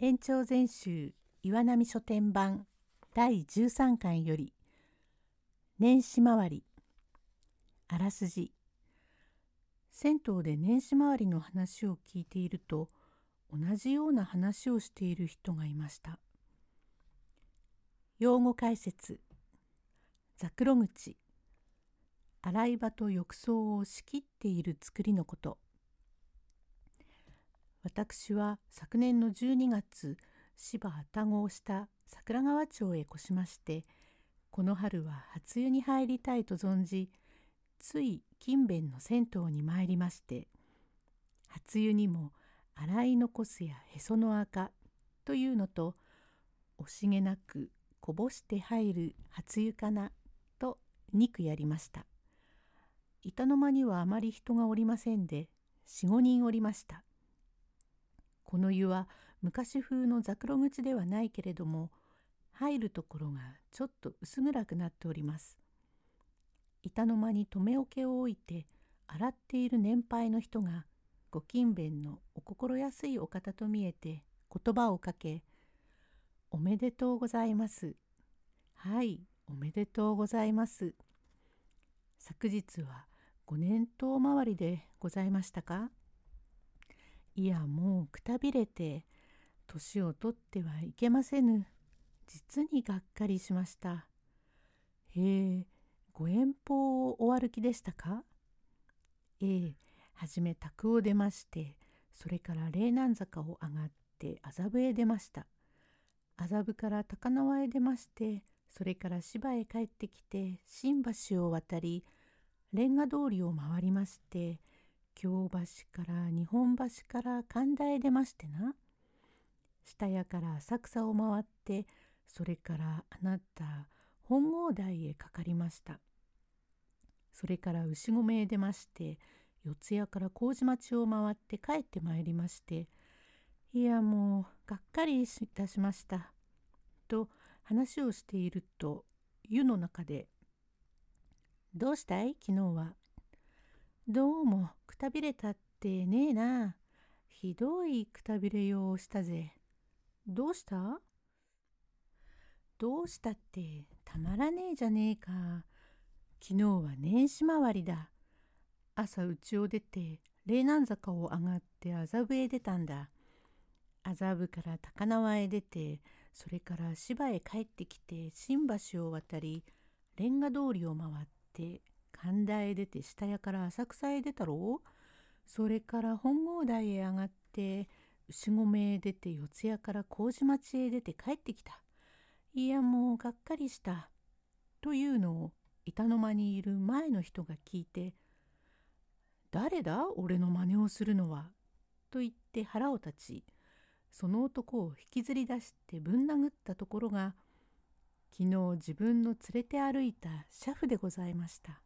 延長全集岩波書店版第13巻より年始回りあらすじ。銭湯で年始回りの話を聞いていると同じような話をしている人がいました。用語解説。ザクロ口。洗い場と浴槽を仕切っている作りのこと。私は昨年の12月芝田子をした桜川町へ越しましてこの春は初湯に入りたいと存じつい近辺の銭湯に参りまして初湯にも洗い残すやへその赤というのと惜しげなくこぼして入る初湯かなと肉やりました。板の間にはあまり人がおりませんで45人おりました。この湯は昔風のザクロ口ではないけれども入るところがちょっと薄暗くなっております。板の間に留め桶を置いて洗っている年配の人がご勤勉のお心安いお方と見えて言葉をかけ「おめでとうございます」「はいおめでとうございます」昨日はご年頭回りでございましたか？いやもうくたびれて年を取ってはいけませぬ。実にがっかりしました。へえご遠方をお歩きでしたか？ええはじめ宅を出ましてそれから霊南坂を上がって麻布へ出ました。麻布から高輪へ出ましてそれから芝へ帰ってきて新橋を渡りレンガ通りを回りまして京橋から日本橋から神田へ出ましてな。下屋から浅草を回ってそれからあなた本郷台へかかりました。それから牛込へ出まして四谷から麹町を回って帰ってまいりましていやもうがっかりいたしました。と話をしていると湯の中で「どうしたい？昨日は。どうもくたびれたってねえな。ひどいくたびれようしたぜ。どうした？どうしたってたまらねえじゃねえか。昨日は年始回りだ。朝家を出て霊南坂を上がって麻布へ出たんだ。麻布から高輪へ出てそれから芝へ帰ってきて新橋を渡りレンガ通りを回って神田へ出て下屋から浅草へ出たろ？うそれから本郷台へ上がって牛込へ出て四谷から麹町へ出て帰ってきた。いやもうがっかりした。というのを板の間にいる前の人が聞いて「誰だ？俺の真似をするのは」と言って腹を立ちその男を引きずり出してぶん殴ったところが昨日自分の連れて歩いた車夫でございました。